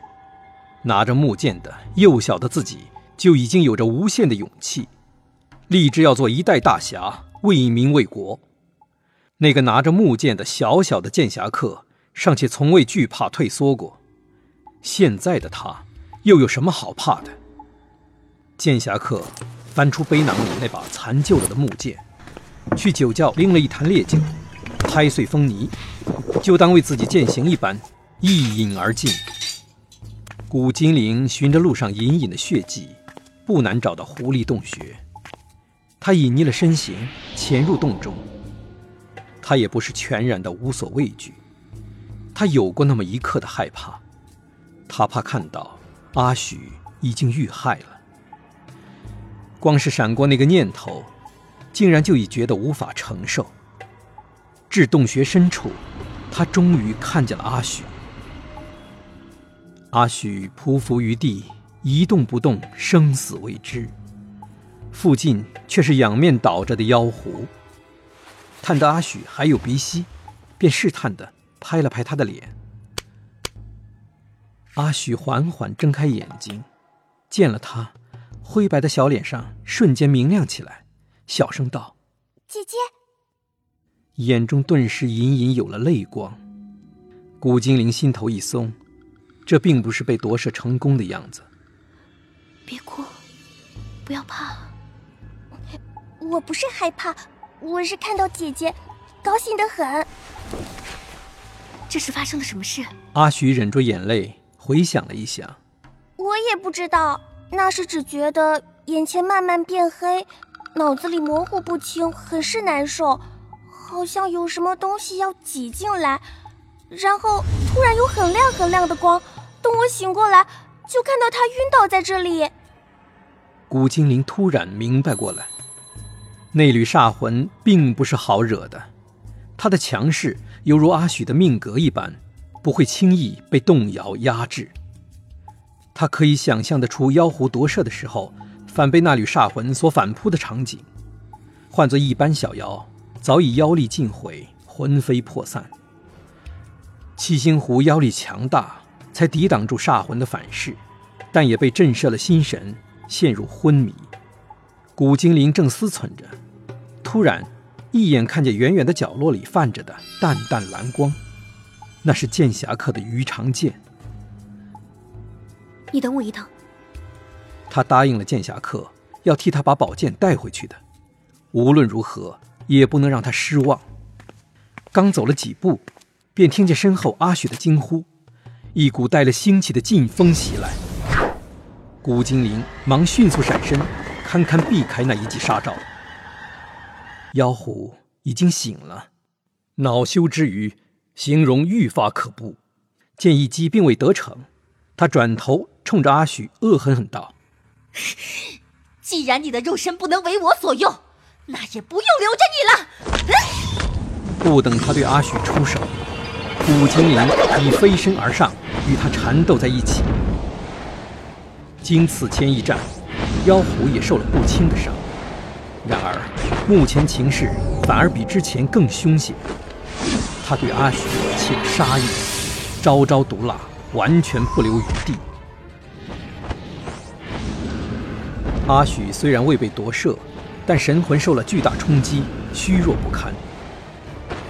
拿着木剑的幼小的自己就已经有着无限的勇气，立志要做一代大侠，为民为国。那个拿着木剑的小小的剑侠客，尚且从未惧怕退缩过，现在的他又有什么好怕的？剑侠客翻出背囊里那把残旧了的木剑，去酒窖拎了一坛烈酒。拍碎风泥，就当为自己践行一般，一饮而尽。古精灵循着路上隐隐的血迹，不难找到狐狸洞穴。他隐匿了身形，潜入洞中。他也不是全然的无所畏惧，他有过那么一刻的害怕。他怕看到阿许已经遇害了。光是闪过那个念头，竟然就已觉得无法承受。至洞穴深处，他终于看见了阿许。阿许匍匐于地，一动不动，生死未知。附近却是仰面倒着的妖狐。探得阿许还有鼻息，便试探的拍了拍他的脸。阿许缓缓睁开眼睛，见了他，灰白的小脸上瞬间明亮起来，小声道：“姐姐。”眼中顿时隐隐有了泪光，古精灵心头一松，这并不是被夺舍成功的样子。别哭，不要怕。我不是害怕，我是看到姐姐，高兴的很。这是发生了什么事？阿许忍住眼泪，回想了一下。我也不知道，那时只觉得眼前慢慢变黑，脑子里模糊不清，很是难受。好像有什么东西要挤进来，然后突然有很亮很亮的光。等我醒过来，就看到他晕倒在这里。古精灵突然明白过来，那缕煞魂并不是好惹的，他的强势犹如阿许的命格一般，不会轻易被动摇压制。他可以想象得出妖狐夺舍的时候，反被那缕煞魂所反扑的场景，换做一般小妖。早已妖力尽毁，魂飞魄散。七星狐妖力强大，才抵挡住煞魂的反噬，但也被震慑了心神，陷入昏迷。古精灵正思忖着，突然一眼看见远远的角落里泛着的淡淡蓝光，那是剑侠客的鱼肠剑。你等我一等。他答应了剑侠客，要替他把宝剑带回去的。无论如何。也不能让他失望。刚走了几步，便听见身后阿雪的惊呼，一股带了腥气的劲风袭来。古精灵忙迅速闪身，堪堪避开那一记杀招。妖狐已经醒了，恼羞之余，形容愈发可怖。见一击并未得逞，他转头冲着阿许恶狠狠道：“既然你的肉身不能为我所用。”那也不用留着你了。不等他对阿许出手，古精灵已飞身而上，与他缠斗在一起。经此前一战，妖狐也受了不轻的伤。然而，目前情势反而比之前更凶险。他对阿许起了杀意，招招毒辣，完全不留余地。阿许虽然未被夺舍。但神魂受了巨大冲击，虚弱不堪。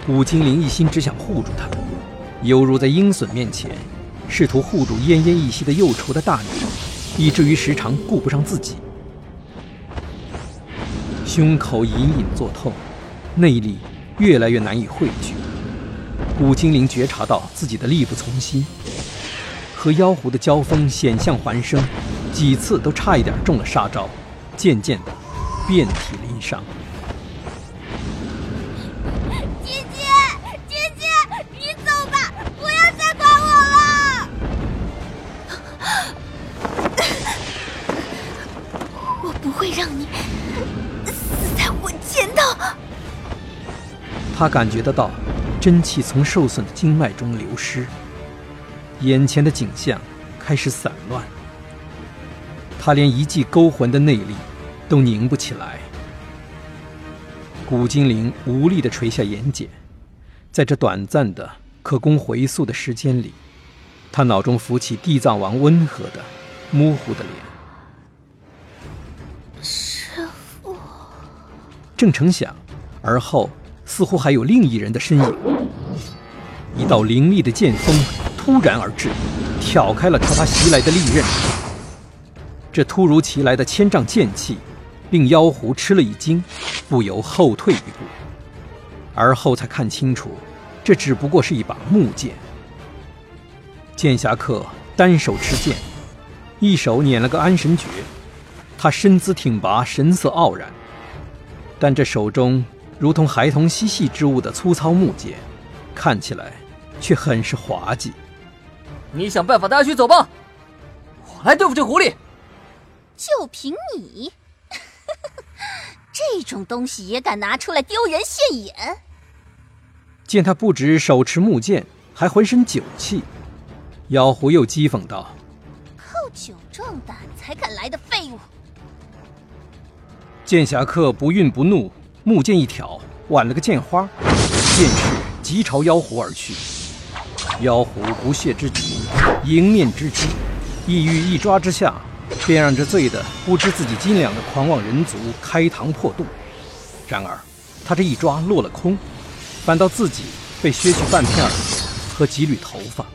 古精灵一心只想护住他，犹如在鹰隼面前，试图护住奄奄一息的幼雏的大鸟，以至于时常顾不上自己。胸口隐隐作痛，内力越来越难以汇聚。古精灵觉察到自己的力不从心，和妖狐的交锋险象环生，几次都差一点中了杀招。渐渐的遍体鳞伤。姐姐，姐姐，你走吧，不要再管我了。我不会让你死在我前头。他感觉得到真气从受损的经脉中流失，眼前的景象开始散乱。他连一记勾魂的内力都凝不起来。古精灵无力地垂下眼睑，在这短暂的可供回溯的时间里，他脑中浮起地藏王温和的、模糊的脸。师傅，正成想，而后似乎还有另一人的身影。一道凌厉的剑锋突然而至，挑开了朝他袭来的利刃。这突如其来的千丈剑气，令妖狐吃了一惊，不由后退一步。而后才看清楚，这只不过是一把木剑。剑侠客单手持剑，一手捻了个安神诀，他身姿挺拔，神色傲然。但这手中如同孩童嬉戏之物的粗糙木剑，看起来却很是滑稽。你想办法带阿虚走吧，我来对付这狐狸。就凭你，这种东西也敢拿出来丢人现眼？见他不止手持木剑，还浑身酒气，妖狐又讥讽道：“靠酒壮胆才敢来的废物！”剑侠客不愠不怒，木剑一挑，挽了个剑花，剑势急朝妖狐而去。妖狐不屑之极，迎面之击，意欲一抓之下。便让这醉的不知自己斤两的狂妄人族开膛破肚。然而，他这一抓落了空，反倒自己被削去半片耳朵和几缕头发。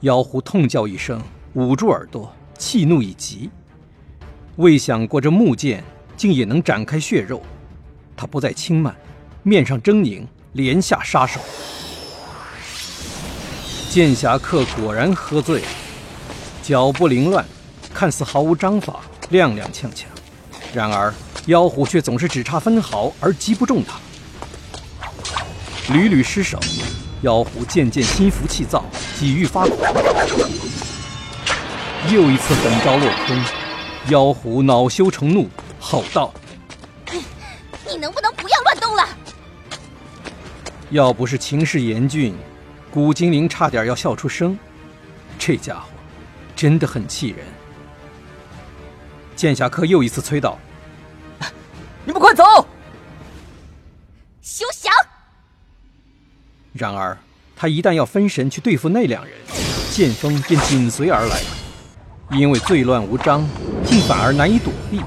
妖狐痛叫一声，捂住耳朵，气怒已极。未想过这木剑竟也能展开血肉，他不再轻慢，面上狰狞，连下杀手。剑侠客果然喝醉了，脚步凌乱。看似毫无章法，踉踉跄跄，然而妖狐却总是只差分毫而击不中他。屡屡失手，妖狐渐渐心浮气躁，几欲发狂。又一次狠招落空，妖狐恼羞成怒，吼道：“你能不能不要乱动了？”要不是情势严峻，古精灵差点要笑出声。这家伙真的很气人。剑侠客又一次催道：“你们快走！”休想！然而，他一旦要分神去对付那两人，剑锋便紧随而来。因为罪乱无章，竟反而难以躲避，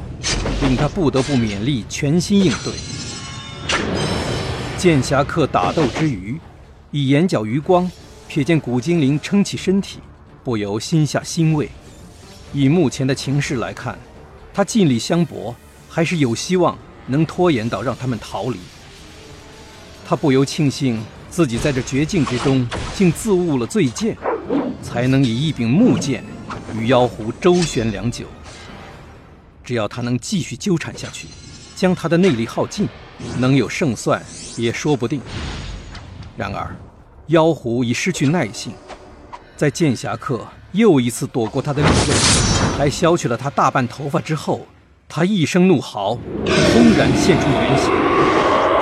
令他不得不勉力全心应对。剑侠客打斗之余，以眼角余光瞥见古精灵撑起身体，不由心下欣慰。以目前的情势来看，他尽力相搏，还是有希望能拖延到让他们逃离。他不由庆幸自己在这绝境之中竟自悟了醉剑，才能以一柄木剑与妖狐周旋良久。只要他能继续纠缠下去，将他的内力耗尽，能有胜算也说不定。然而，妖狐已失去耐性，在剑侠客又一次躲过他的利刃。还削去了他大半头发之后，他一声怒嚎，轰然现出原形，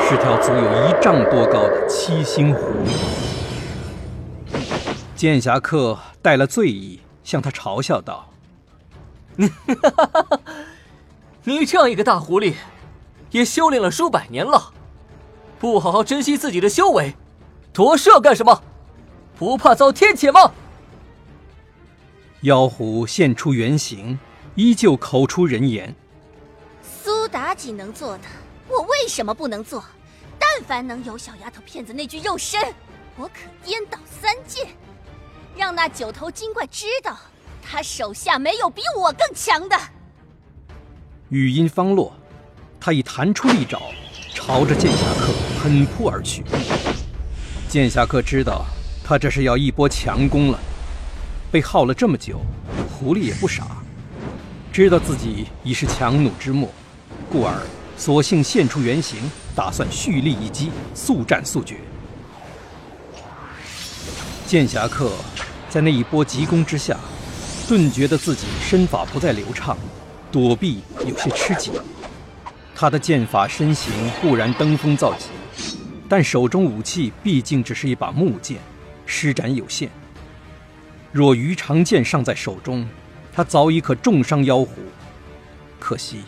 是条足有一丈多高的七星狐。剑侠客带了醉意，向他嘲笑道：“你这样一个大狐狸，也修炼了数百年了，不好好珍惜自己的修为，夺舍干什么？不怕遭天谴吗？”妖狐现出原形，依旧口出人言：“苏妲己能做的，我为什么不能做？但凡能有小丫头片子那具肉身，我可颠倒三界，让那九头精怪知道，他手下没有比我更强的。”语音方落，他已弹出利爪，朝着剑侠客喷扑而去。剑侠客知道，他这是要一波强攻了。被耗了这么久，狐狸也不傻，知道自己已是强弩之末，故而索性现出原形，打算蓄力一击，速战速决。剑侠客在那一波急攻之下，顿觉得自己身法不再流畅，躲避有些吃紧。他的剑法身形固然登峰造极，但手中武器毕竟只是一把木剑，施展有限。若鱼肠剑尚在手中，他早已可重伤妖狐。可惜，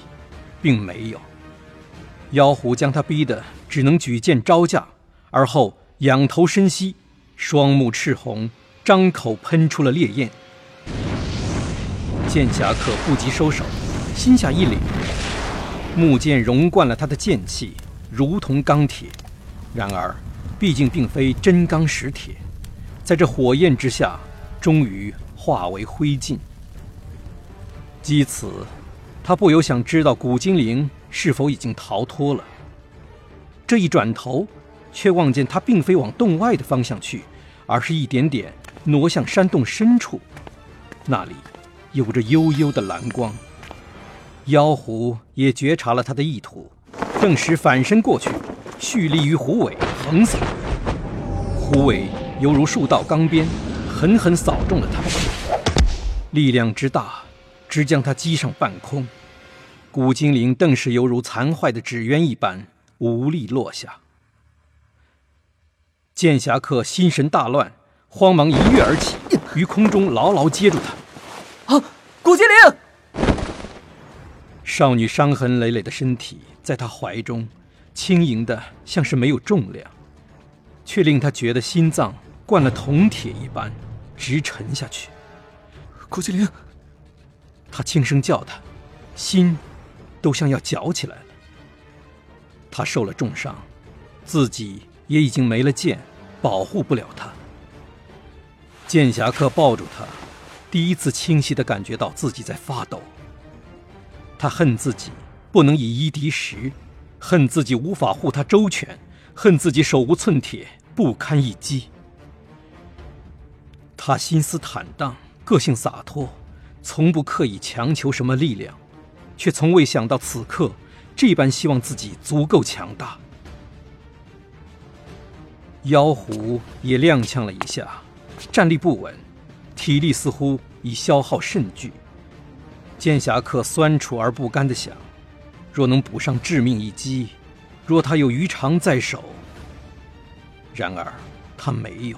并没有。妖狐将他逼得只能举剑招架，而后仰头深吸，双目赤红，张口喷出了烈焰。剑侠客不及收手，心下一凛，木剑融贯了他的剑气，如同钢铁。然而，毕竟并非真钢实铁，在这火焰之下。终于化为灰烬。基此，他不由想知道古精灵是否已经逃脱了。这一转头，却望见他并非往洞外的方向去，而是一点点挪向山洞深处，那里有着幽幽的蓝光。妖狐也觉察了他的意图，顿时反身过去，蓄力于虎尾横扫。虎尾犹如数道钢鞭。狠狠扫中了他，力量之大，直将他击上半空。古精灵顿时犹如残坏的纸鸢一般，无力落下。剑侠客心神大乱，慌忙一跃而起，于空中牢牢接住他。啊，古精灵！少女伤痕累累的身体在他怀中，轻盈的像是没有重量，却令他觉得心脏灌了铜铁一般。直沉下去，古精灵。他轻声叫他，心都像要绞起来了。他受了重伤，自己也已经没了剑，保护不了他。剑侠客抱住他，第一次清晰的感觉到自己在发抖。他恨自己不能以一敌十，恨自己无法护他周全，恨自己手无寸铁，不堪一击。他心思坦荡，个性洒脱，从不刻意强求什么力量，却从未想到此刻这般希望自己足够强大。妖狐也踉跄了一下，站立不稳，体力似乎已消耗甚巨。剑侠客酸楚而不甘地想：若能补上致命一击，若他有鱼肠在手。然而他没有。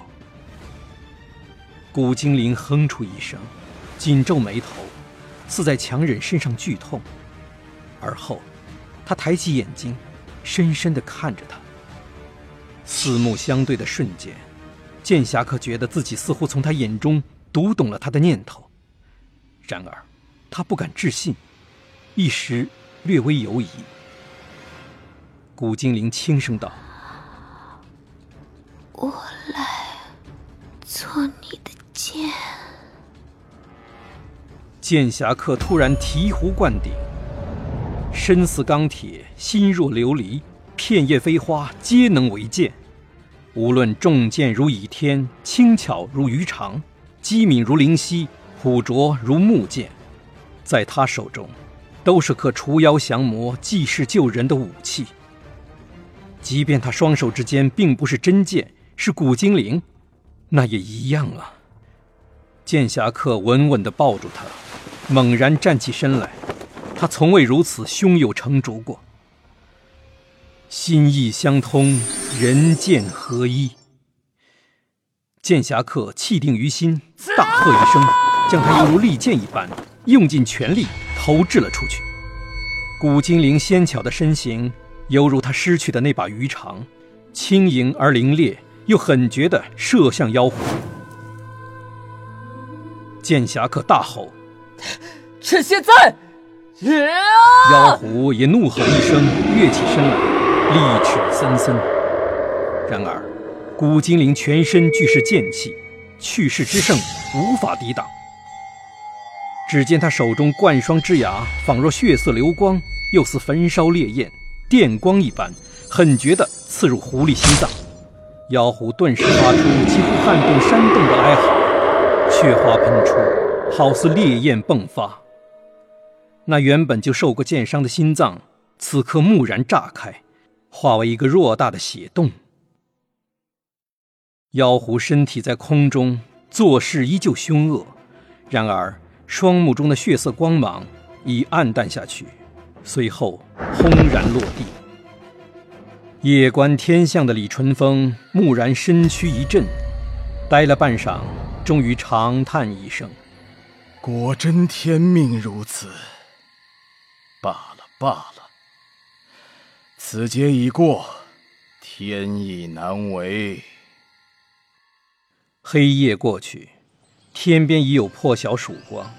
古精灵哼出一声，紧皱眉头，似在强忍身上剧痛。而后，他抬起眼睛，深深地看着他。四目相对的瞬间，剑侠客觉得自己似乎从他眼中读懂了他的念头。然而，他不敢置信，一时略微犹疑。古精灵轻声道：“我来做你的。”剑，剑侠客突然醍醐灌顶，身似钢铁，心若琉璃，片叶飞花皆能为剑。无论重剑如倚天，轻巧如鱼肠，机敏如灵犀，虎拙如木剑，在他手中，都是可除妖降魔、济世救人的武器。即便他双手之间并不是真剑，是古精灵，那也一样啊。剑侠客稳稳地抱住他，猛然站起身来。他从未如此胸有成竹过。心意相通，人剑合一。剑侠客气定于心，大喝一声，将他犹如利剑一般，用尽全力投掷了出去。古精灵纤巧的身形，犹如他失去的那把鱼肠，轻盈而凌冽，又狠绝地射向妖狐。剑侠客大吼：“趁现在！”妖狐也怒吼一声，跃起身来，利齿森森。然而，古精灵全身俱是剑气，去世之盛无法抵挡。只见他手中贯霜之牙，仿若血色流光，又似焚烧烈焰，电光一般，狠绝地刺入狐狸心脏。妖狐顿时发出几乎撼动山洞的哀嚎。血花喷出，好似烈焰迸发。那原本就受过剑伤的心脏，此刻蓦然炸开，化为一个偌大的血洞。妖狐身体在空中，做事依旧凶恶，然而双目中的血色光芒已暗淡下去，随后轰然落地。夜观天象的李淳风蓦然身躯一震，呆了半晌，终于长叹一声：“果真天命如此。罢了罢了，此劫已过，天意难违。”黑夜过去，天边已有破晓曙光，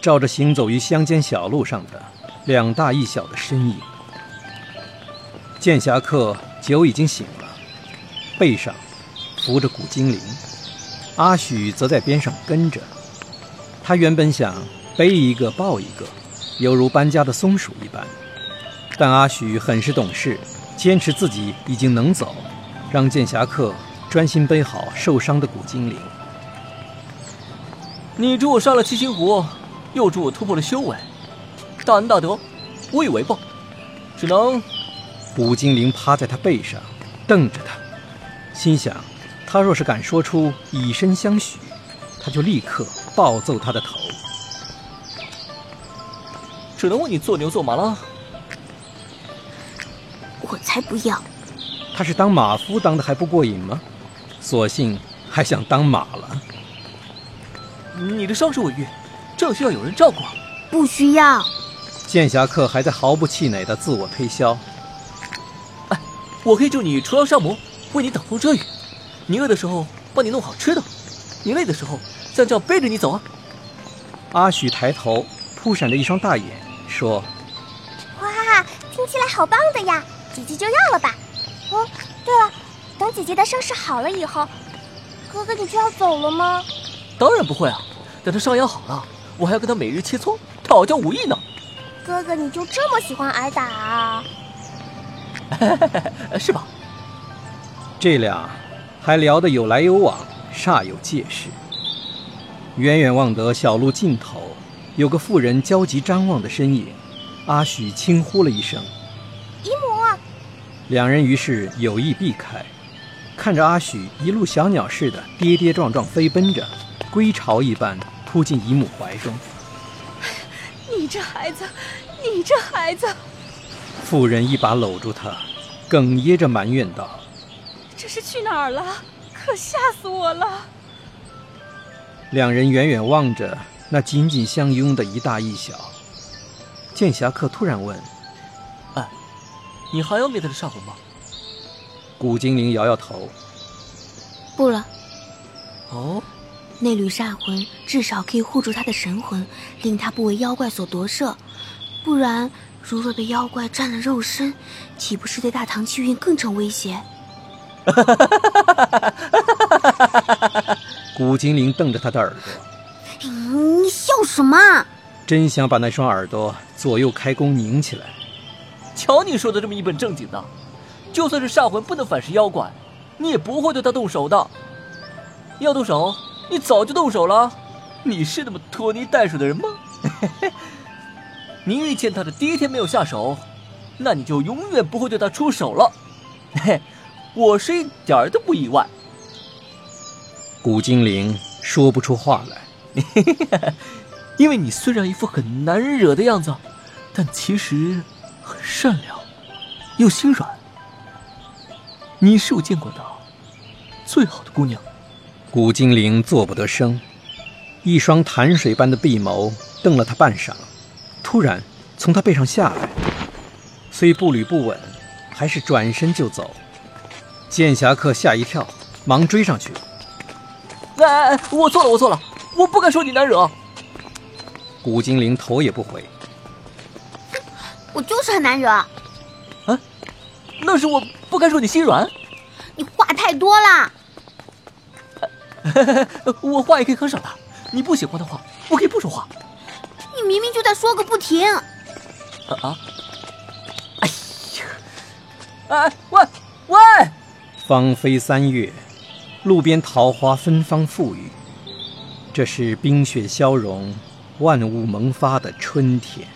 照着行走于乡间小路上的两大一小的身影。剑侠客酒已经醒了，背上扶着古精灵，阿许则在边上跟着。他原本想背一个抱一个，犹如搬家的松鼠一般，但阿许很是懂事，坚持自己已经能走，让剑侠客。专心背好受伤的古精灵。你助我杀了七星狐，又助我突破了修为，大恩大德，无以为报，只能……古精灵趴在他背上，瞪着他，心想：他若是敢说出以身相许，他就立刻暴揍他的头。只能为你做牛做马了。我才不要！他是当马夫当的还不过瘾吗？索性还想当马了。你的伤势未愈，正需要有人照顾。不需要。剑侠客还在毫不气馁的自我推销。哎，我可以助你除妖杀魔，为你挡风遮雨。你饿的时候帮你弄好吃的，你累的时候像这样背着你走啊。阿许抬头，扑闪着一双大眼，说：“哇，听起来好棒的呀！姐姐就要了吧。哦，对了。”等姐姐的伤势好了以后，哥哥你就要走了吗？当然不会啊！等他伤养好了，我还要跟他每日切磋讨教武艺呢。哥哥你就这么喜欢挨打啊？是吧？这俩还聊得有来有往，煞有介事。远远望得小路尽头有个妇人焦急张望的身影，阿许轻呼了一声：“姨母。”两人于是有意避开。看着阿许一路小鸟似的跌跌撞撞飞奔着，归巢一般扑进姨母怀中。你这孩子，你这孩子！妇人一把搂住他，哽咽着埋怨道：“这是去哪儿了？可吓死我了！”两人远远望着那紧紧相拥的一大一小。剑侠客突然问：“哎，你还要灭他的煞魂吗？”古精灵摇摇头，不了。哦，那缕煞魂至少可以护住他的神魂，令他不为妖怪所夺舍。不然，如若被妖怪占了肉身，岂不是对大唐气运更成威胁？古精灵瞪着他的耳朵，你笑什么？真想把那双耳朵左右开弓拧起来。瞧你说的这么一本正经的。就算是煞魂不能反噬妖怪，你也不会对他动手的。要动手，你早就动手了。你是那么拖泥带水的人吗？你遇见他的第一天没有下手，那你就永远不会对他出手了。嘿，我是一点儿都不意外。古精灵说不出话来，因为你虽然一副很难惹的样子，但其实很善良，又心软。你是我见过的最好的姑娘。古精灵做不得声，一双潭水般的碧眸瞪了他半晌，突然从他背上下来，虽步履不稳，还是转身就走。剑侠客吓一跳，忙追上去。哎哎哎，我错了，我错了，我不该说你难惹。古精灵头也不回，我就是很难惹。啊，那是我。不该说你心软，你话太多了。我话也可以很少的，你不喜欢的话，我可以不说话。你明明就在说个不停。啊啊！哎呀！哎喂喂！芳菲三月，路边桃花芬芳馥郁。这是冰雪消融，万物萌发的春天。